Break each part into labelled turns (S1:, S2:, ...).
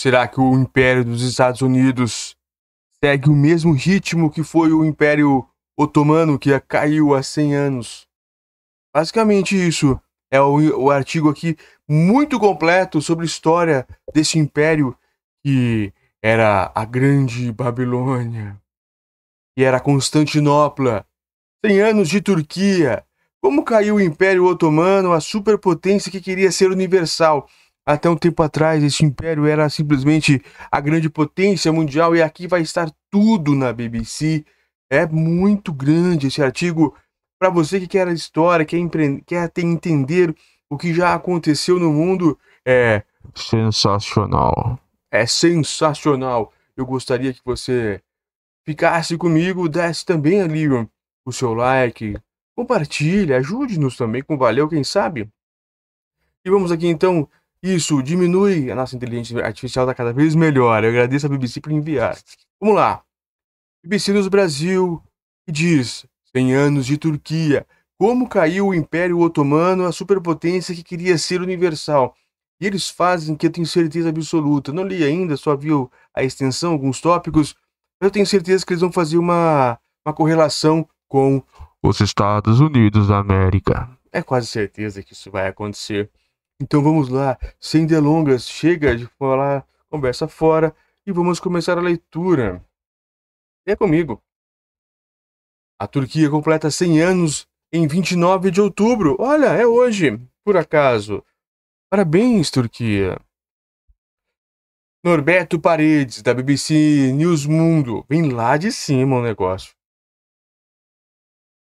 S1: Será que o Império dos Estados Unidos segue o mesmo ritmo que foi o Império Otomano que caiu há 100 anos? Basicamente isso é o, o artigo aqui muito completo sobre a história desse império que era a Grande Babilônia, que era Constantinopla, 100 anos de Turquia, como caiu o Império Otomano, a superpotência que queria ser universal. Até um tempo atrás, esse império era simplesmente a grande potência mundial e aqui vai estar tudo na BBC. É muito grande esse artigo para você que quer a história, quer, empre... quer entender o que já aconteceu no mundo. É sensacional. É sensacional. Eu gostaria que você ficasse comigo, desse também ali o seu like, compartilhe, ajude-nos também com valeu, quem sabe. E vamos aqui então, isso diminui a nossa inteligência artificial está cada vez melhor. Eu agradeço a BBC por enviar. Vamos lá. BBC News Brasil diz: 100 anos de Turquia. Como caiu o Império Otomano, a superpotência que queria ser universal. E eles fazem que eu tenho certeza absoluta. Não li ainda, só viu a extensão, alguns tópicos. Mas eu tenho certeza que eles vão fazer uma, uma correlação com os Estados Unidos da América. É quase certeza que isso vai acontecer. Então vamos lá, sem delongas, chega de falar conversa fora e vamos começar a leitura. É comigo. A Turquia completa 100 anos em 29 de outubro. Olha, é hoje, por acaso. Parabéns, Turquia. Norberto Paredes, da BBC News Mundo. Vem lá de cima o negócio.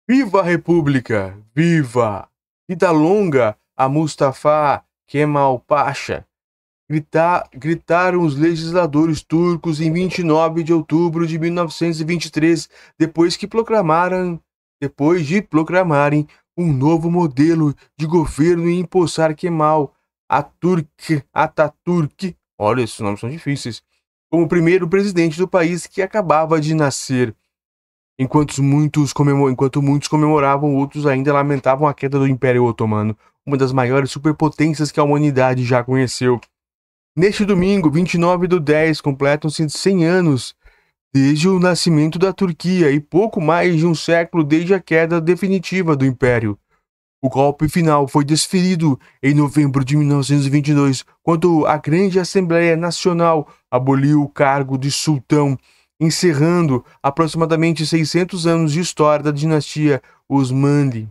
S1: Viva a República! Viva! Vida longa a Mustafa Kemal Pasha! Gritar, gritaram os legisladores turcos em 29 de outubro de 1923, depois que proclamaram depois de proclamarem um novo modelo de governo e impulsar Kemal Atatürk, Ataturk, olha, esses nomes são difíceis, como primeiro presidente do país que acabava de nascer. Enquanto muitos, comemor... Enquanto muitos comemoravam, outros ainda lamentavam a queda do Império Otomano, uma das maiores superpotências que a humanidade já conheceu. Neste domingo, 29 do 10, completam-se 100 anos desde o nascimento da Turquia e pouco mais de um século desde a queda definitiva do Império. O golpe final foi desferido em novembro de 1922, quando a Grande Assembleia Nacional aboliu o cargo de sultão, encerrando aproximadamente 600 anos de história da dinastia Osmanli.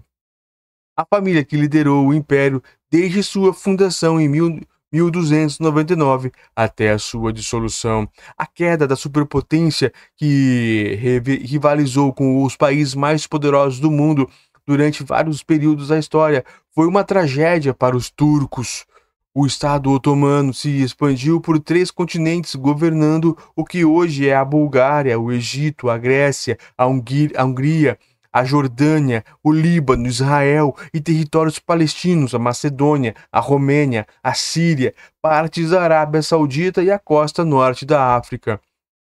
S1: A família que liderou o império desde sua fundação em 1299 até a sua dissolução. A queda da superpotência que rivalizou com os países mais poderosos do mundo durante vários períodos da história foi uma tragédia para os turcos. O Estado otomano se expandiu por três continentes, governando o que hoje é a Bulgária, o Egito, a Grécia, a Hungria a Jordânia, o Líbano, Israel e territórios palestinos, a Macedônia, a Romênia, a Síria, partes da Arábia Saudita e a costa norte da África.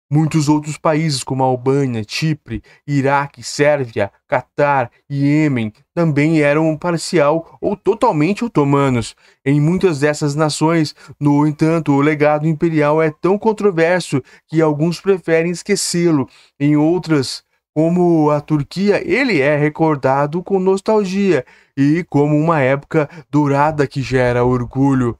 S1: Muitos outros países, como Albânia, Chipre, Iraque, Sérvia, Catar e Iêmen, também eram parcial ou totalmente otomanos. Em muitas dessas nações, no entanto, o legado imperial é tão controverso que alguns preferem esquecê-lo. Em outras, como a Turquia, ele é recordado com nostalgia e como uma época dourada que gera orgulho.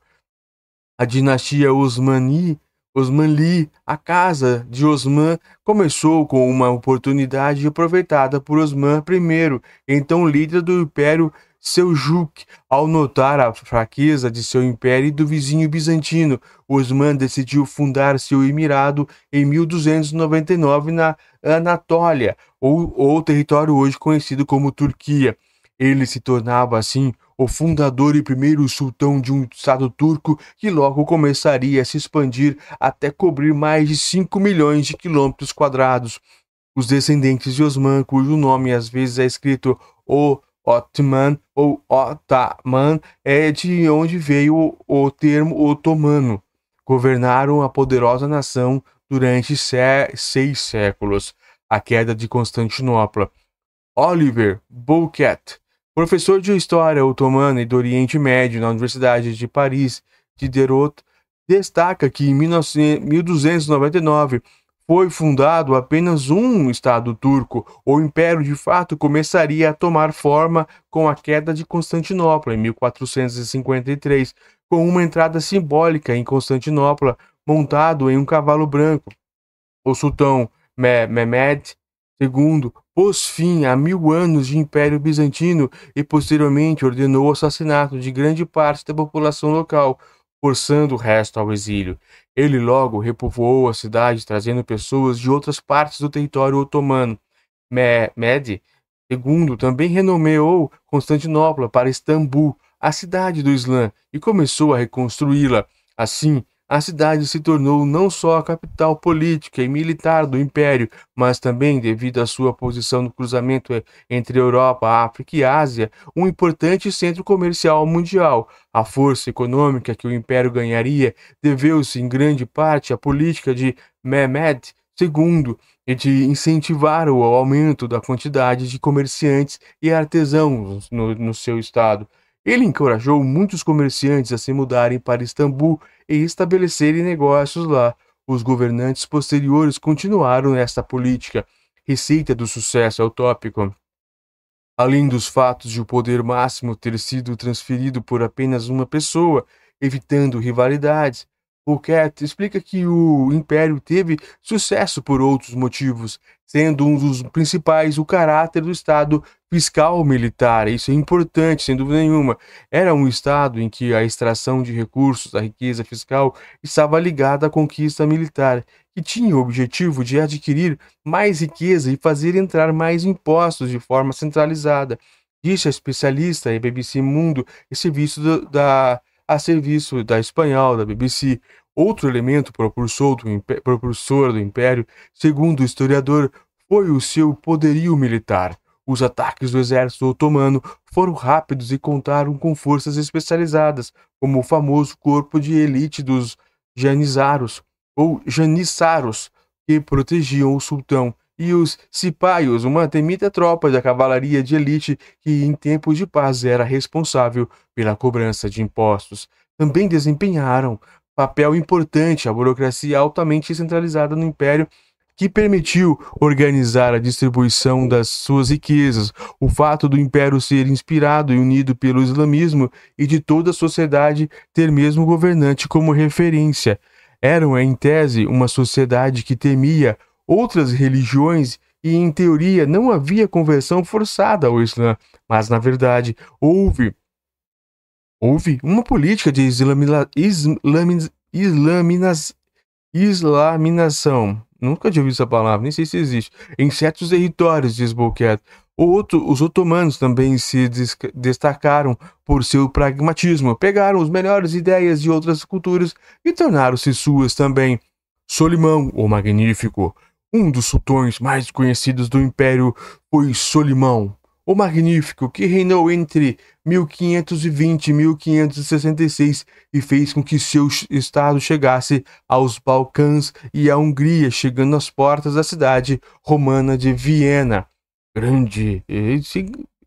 S1: A dinastia Osmani, Osmanli, a casa de Osman, começou com uma oportunidade aproveitada por Osman I, então líder do Império Seljuk, ao notar a fraqueza de seu império e do vizinho bizantino, Osman decidiu fundar seu emirado em 1299 na Anatólia, ou, ou território hoje conhecido como Turquia. Ele se tornava, assim, o fundador e primeiro sultão de um estado turco que logo começaria a se expandir até cobrir mais de 5 milhões de quilômetros quadrados. Os descendentes de Osman, cujo nome às vezes é escrito O Ottoman ou Otaman é de onde veio o termo otomano. Governaram a poderosa nação durante seis séculos. A queda de Constantinopla. Oliver Bouquet, professor de História Otomana e do Oriente Médio na Universidade de Paris, Diderot, destaca que em 1299 foi fundado apenas um Estado turco. O Império de fato começaria a tomar forma com a queda de Constantinopla em 1453, com uma entrada simbólica em Constantinopla montado em um cavalo branco. O sultão Mehmed II pôs fim a mil anos de Império Bizantino e posteriormente ordenou o assassinato de grande parte da população local, forçando o resto ao exílio. Ele logo repovoou a cidade, trazendo pessoas de outras partes do território otomano. Mehmed II também renomeou Constantinopla para Istambul, a cidade do Islã, e começou a reconstruí-la. Assim, a cidade se tornou não só a capital política e militar do império, mas também, devido à sua posição no cruzamento entre Europa, África e Ásia, um importante centro comercial mundial. A força econômica que o império ganharia deveu-se em grande parte à política de Mehmed II e de incentivar o aumento da quantidade de comerciantes e artesãos no, no seu estado. Ele encorajou muitos comerciantes a se mudarem para Istambul e estabelecerem negócios lá. Os governantes posteriores continuaram esta política. Receita do sucesso é utópico. Além dos fatos de o poder máximo ter sido transferido por apenas uma pessoa, evitando rivalidades, Fouquet explica que o império teve sucesso por outros motivos, sendo um dos principais o caráter do Estado fiscal militar. Isso é importante, sem dúvida nenhuma. Era um Estado em que a extração de recursos da riqueza fiscal estava ligada à conquista militar, que tinha o objetivo de adquirir mais riqueza e fazer entrar mais impostos de forma centralizada. Disse a especialista e BBC Mundo e serviço da a serviço da espanhol, da BBC. Outro elemento propulsor do, propulsor do império, segundo o historiador, foi o seu poderio militar. Os ataques do exército otomano foram rápidos e contaram com forças especializadas, como o famoso corpo de elite dos Janizaros, ou Janissaros, que protegiam o sultão e os cipaios, uma temida tropa da cavalaria de elite que, em tempos de paz, era responsável pela cobrança de impostos. Também desempenharam papel importante a burocracia altamente centralizada no Império que permitiu organizar a distribuição das suas riquezas, o fato do império ser inspirado e unido pelo islamismo e de toda a sociedade ter mesmo governante como referência. Eram, em tese, uma sociedade que temia outras religiões e, em teoria, não havia conversão forçada ao Islã, mas, na verdade, houve, houve uma política de islaminas, islaminação. Nunca tinha ouvido essa palavra, nem sei se existe. Em certos territórios, diz Bolquet. Outro, os otomanos também se destacaram por seu pragmatismo. Pegaram as melhores ideias de outras culturas e tornaram-se suas também. Solimão, o Magnífico, um dos sultões mais conhecidos do império foi Solimão, o Magnífico, que reinou entre 1520 e 1566 e fez com que seu estado chegasse aos Balcãs e à Hungria, chegando às portas da cidade romana de Viena. Grande,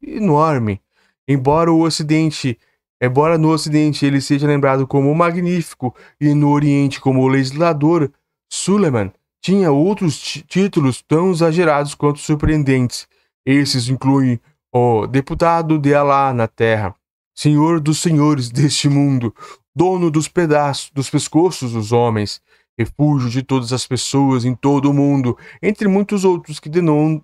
S1: enorme. Embora o Ocidente Embora no Ocidente ele seja lembrado como Magnífico e no Oriente como Legislador, Suleiman tinha outros títulos tão exagerados quanto surpreendentes. Esses incluem o Deputado de Alá na Terra, Senhor dos Senhores deste mundo, Dono dos pedaços, dos pescoços dos homens, refúgio de todas as pessoas em todo o mundo, entre muitos outros que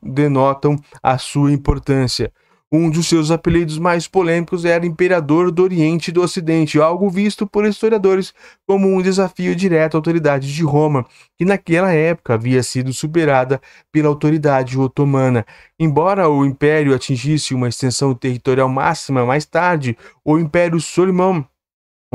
S1: denotam a sua importância. Um dos seus apelidos mais polêmicos era Imperador do Oriente e do Ocidente, algo visto por historiadores como um desafio direto à autoridade de Roma, que naquela época havia sido superada pela autoridade otomana. Embora o império atingisse uma extensão territorial máxima mais tarde, o Império Solimão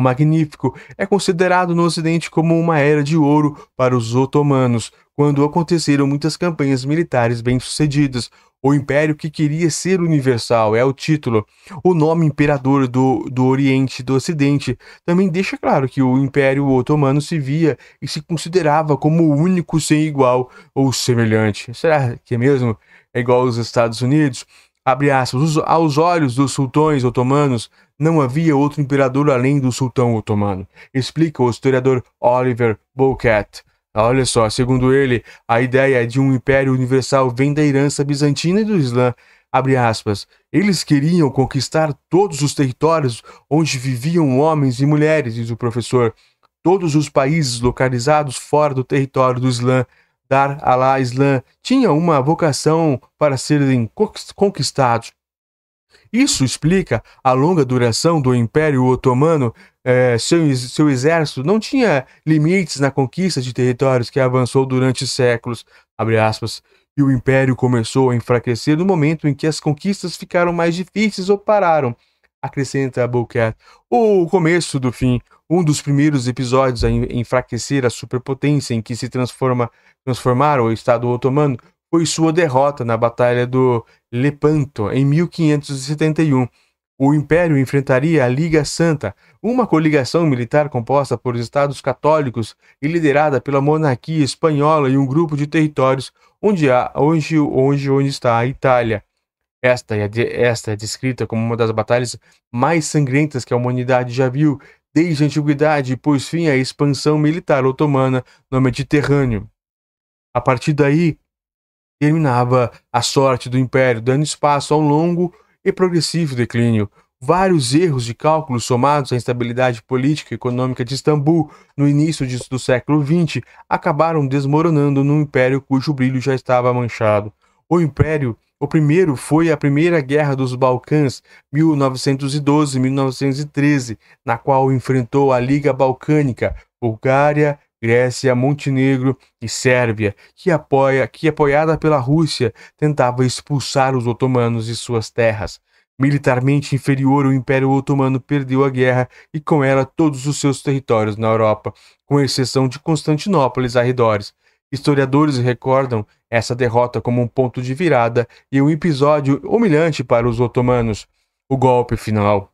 S1: o Magnífico é considerado no Ocidente como uma era de ouro para os otomanos, quando aconteceram muitas campanhas militares bem-sucedidas. O império que queria ser universal é o título. O nome imperador do, do Oriente e do Ocidente também deixa claro que o Império Otomano se via e se considerava como único sem igual ou semelhante. Será que é mesmo? É igual aos Estados Unidos? Abre aspas, aos olhos dos sultões otomanos, não havia outro imperador além do sultão otomano, explica o historiador Oliver Bouquet. Olha só, segundo ele, a ideia de um império universal vem da herança bizantina e do Islã. Abre aspas. Eles queriam conquistar todos os territórios onde viviam homens e mulheres, diz o professor. Todos os países localizados fora do território do Islã, Dar Allah Islã, tinham uma vocação para serem conquistados. Isso explica a longa duração do Império Otomano. É, seu, seu exército não tinha limites na conquista de territórios que avançou durante séculos. e o Império começou a enfraquecer no momento em que as conquistas ficaram mais difíceis ou pararam. Acrescenta Bouquet. O começo do fim, um dos primeiros episódios a enfraquecer a superpotência em que se transforma, transformaram o Estado Otomano foi sua derrota na Batalha do Lepanto em 1571. O Império enfrentaria a Liga Santa, uma coligação militar composta por estados católicos e liderada pela monarquia espanhola e um grupo de territórios onde, há, onde, onde, onde está a Itália. Esta é, esta é descrita como uma das batalhas mais sangrentas que a humanidade já viu desde a antiguidade pôs fim à expansão militar otomana no Mediterrâneo. A partir daí, terminava a sorte do império, dando espaço ao longo e progressivo declínio. Vários erros de cálculo somados à instabilidade política e econômica de Istambul no início do século XX acabaram desmoronando num império cujo brilho já estava manchado. O império, o primeiro foi a Primeira Guerra dos Balcãs, 1912-1913, na qual enfrentou a Liga Balcânica, Bulgária, Grécia, Montenegro e Sérvia, que, apoia, que apoiada pela Rússia, tentava expulsar os otomanos de suas terras. Militarmente inferior, o Império Otomano perdeu a guerra e com ela todos os seus territórios na Europa, com exceção de Constantinopla e arredores. Historiadores recordam essa derrota como um ponto de virada e um episódio humilhante para os otomanos. O golpe final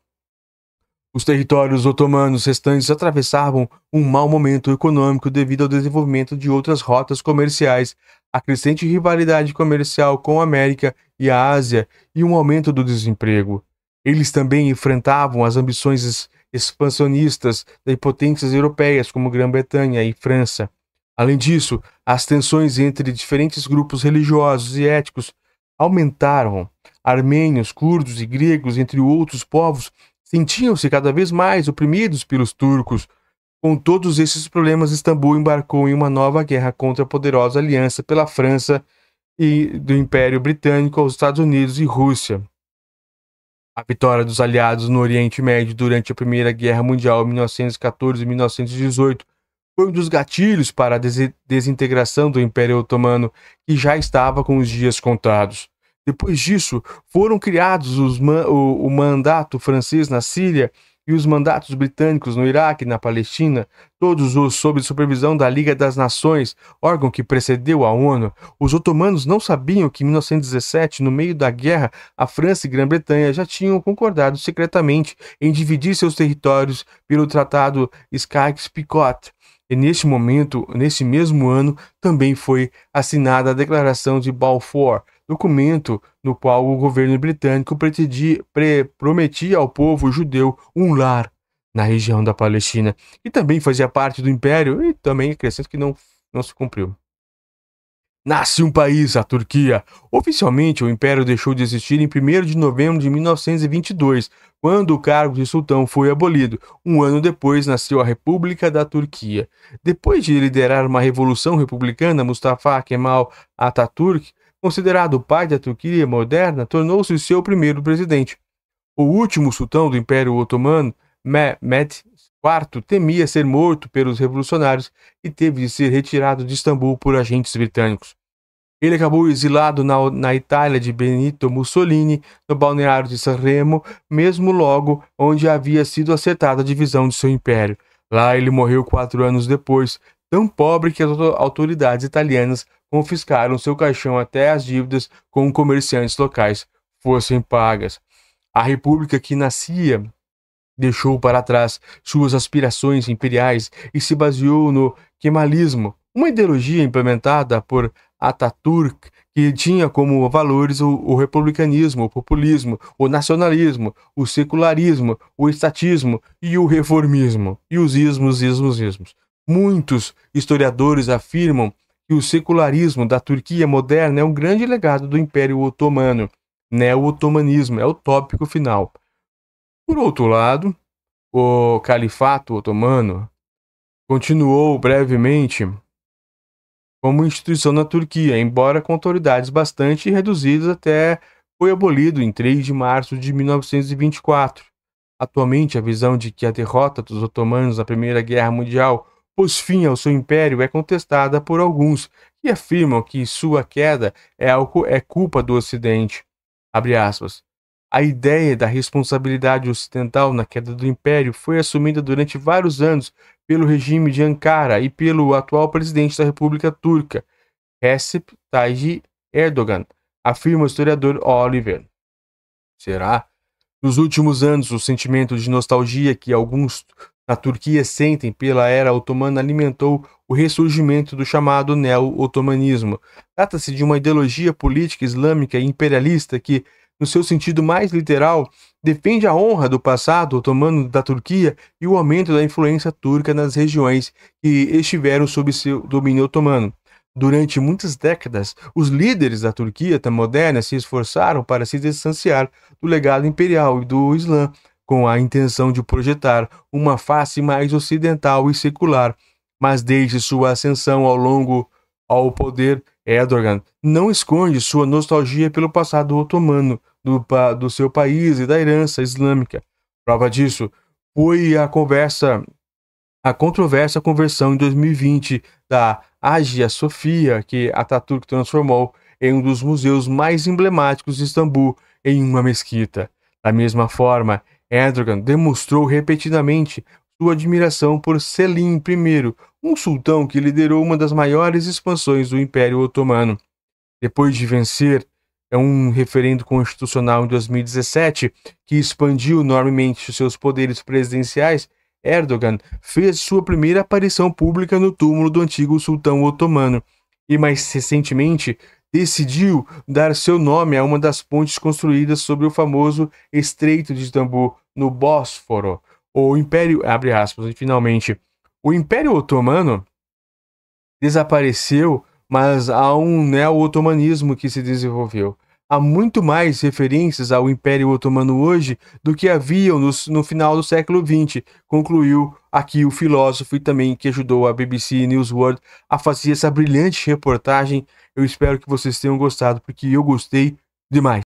S1: os territórios otomanos restantes atravessavam um mau momento econômico devido ao desenvolvimento de outras rotas comerciais, a crescente rivalidade comercial com a América e a Ásia e um aumento do desemprego. Eles também enfrentavam as ambições expansionistas das potências europeias como Grã-Bretanha e França. Além disso, as tensões entre diferentes grupos religiosos e étnicos aumentaram. Armênios, curdos e gregos, entre outros povos, sentiam-se cada vez mais oprimidos pelos turcos. Com todos esses problemas, Istambul embarcou em uma nova guerra contra a poderosa aliança pela França e do Império Britânico aos Estados Unidos e Rússia. A vitória dos aliados no Oriente Médio durante a Primeira Guerra Mundial em 1914 e 1918 foi um dos gatilhos para a desintegração do Império Otomano, que já estava com os dias contados. Depois disso, foram criados os, o, o mandato francês na Síria e os mandatos britânicos no Iraque e na Palestina, todos os sob supervisão da Liga das Nações, órgão que precedeu a ONU. Os otomanos não sabiam que em 1917, no meio da guerra, a França e Grã-Bretanha já tinham concordado secretamente em dividir seus territórios pelo Tratado Sykes-Picot. E neste momento, nesse mesmo ano, também foi assinada a Declaração de Balfour, documento no qual o governo britânico pretendia, pre, prometia ao povo judeu um lar na região da Palestina, e também fazia parte do império, e também acrescento que não, não se cumpriu. Nasce um país, a Turquia. Oficialmente, o império deixou de existir em 1 de novembro de 1922, quando o cargo de sultão foi abolido. Um ano depois, nasceu a República da Turquia. Depois de liderar uma revolução republicana, Mustafa Kemal Atatürk considerado o pai da Turquia moderna, tornou-se seu primeiro presidente. O último sultão do Império Otomano, Mehmed IV, temia ser morto pelos revolucionários e teve de ser retirado de Istambul por agentes britânicos. Ele acabou exilado na, na Itália de Benito Mussolini, no balneário de Sanremo, mesmo logo onde havia sido acertada a divisão de seu império. Lá ele morreu quatro anos depois, tão pobre que as autoridades italianas confiscaram seu caixão até as dívidas com comerciantes locais fossem pagas. A república que nascia deixou para trás suas aspirações imperiais e se baseou no kemalismo, uma ideologia implementada por Ataturk que tinha como valores o, o, republicanismo, o populismo, o nacionalismo, o secularismo, o estatismo e o reformismo, e os ismos, ismos, ismos. Muitos historiadores afirmam que o secularismo da Turquia moderna é um grande legado do Império Otomano. Neo-otomanismo é o tópico final. Por outro lado, o Califato Otomano continuou brevemente como instituição na Turquia, embora com autoridades bastante reduzidas até foi abolido em 3 de março de 1924. Atualmente, a visão de que a derrota dos otomanos na Primeira Guerra Mundial pôs fim ao seu império é contestada por alguns que afirmam que sua queda é, é culpa do Ocidente. A ideia da responsabilidade ocidental na queda do império foi assumida durante vários anos pelo regime de Ankara e pelo atual presidente da República Turca, Recep Tayyip Erdogan, afirma o historiador Oliver. Será? Nos últimos anos, o sentimento de nostalgia que alguns na Turquia sentem pela era otomana alimentou o ressurgimento do chamado neo-otomanismo. Trata-se de uma ideologia política islâmica e imperialista que, no seu sentido mais literal, defende a honra do passado otomano da Turquia e o aumento da influência turca nas regiões que estiveram sob seu domínio otomano. Durante muitas décadas, os líderes da Turquia moderna se esforçaram para se distanciar do legado imperial e do Islã, com a intenção de projetar uma face mais ocidental e secular. Mas desde sua ascensão ao longo ao poder, Erdogan não esconde sua nostalgia pelo passado otomano, do, do seu país e da herança islâmica. Prova disso foi a conversa, a controversa conversão em 2020 da Hagia Sofia, que Ataturk transformou em um dos museus mais emblemáticos de Istambul em uma mesquita. Da mesma forma, Erdogan demonstrou repetidamente sua admiração por Selim I, um sultão que liderou uma das maiores expansões do Império Otomano. Depois de vencer é um referendo constitucional em 2017 que expandiu enormemente seus poderes presidenciais, Erdogan fez sua primeira aparição pública no túmulo do antigo sultão otomano e, mais recentemente, decidiu dar seu nome a uma das pontes construídas sobre o famoso Estreito de Istambul, no Bósforo. O Império, abre aspas, e finalmente, o Império Otomano desapareceu mas há um neo-otomanismo que se desenvolveu. Há muito mais referências ao Império Otomano hoje do que haviam no, no final do século XX, concluiu aqui o filósofo e também que ajudou a BBC News World a fazer essa brilhante reportagem. Eu espero que vocês tenham gostado, porque eu gostei demais.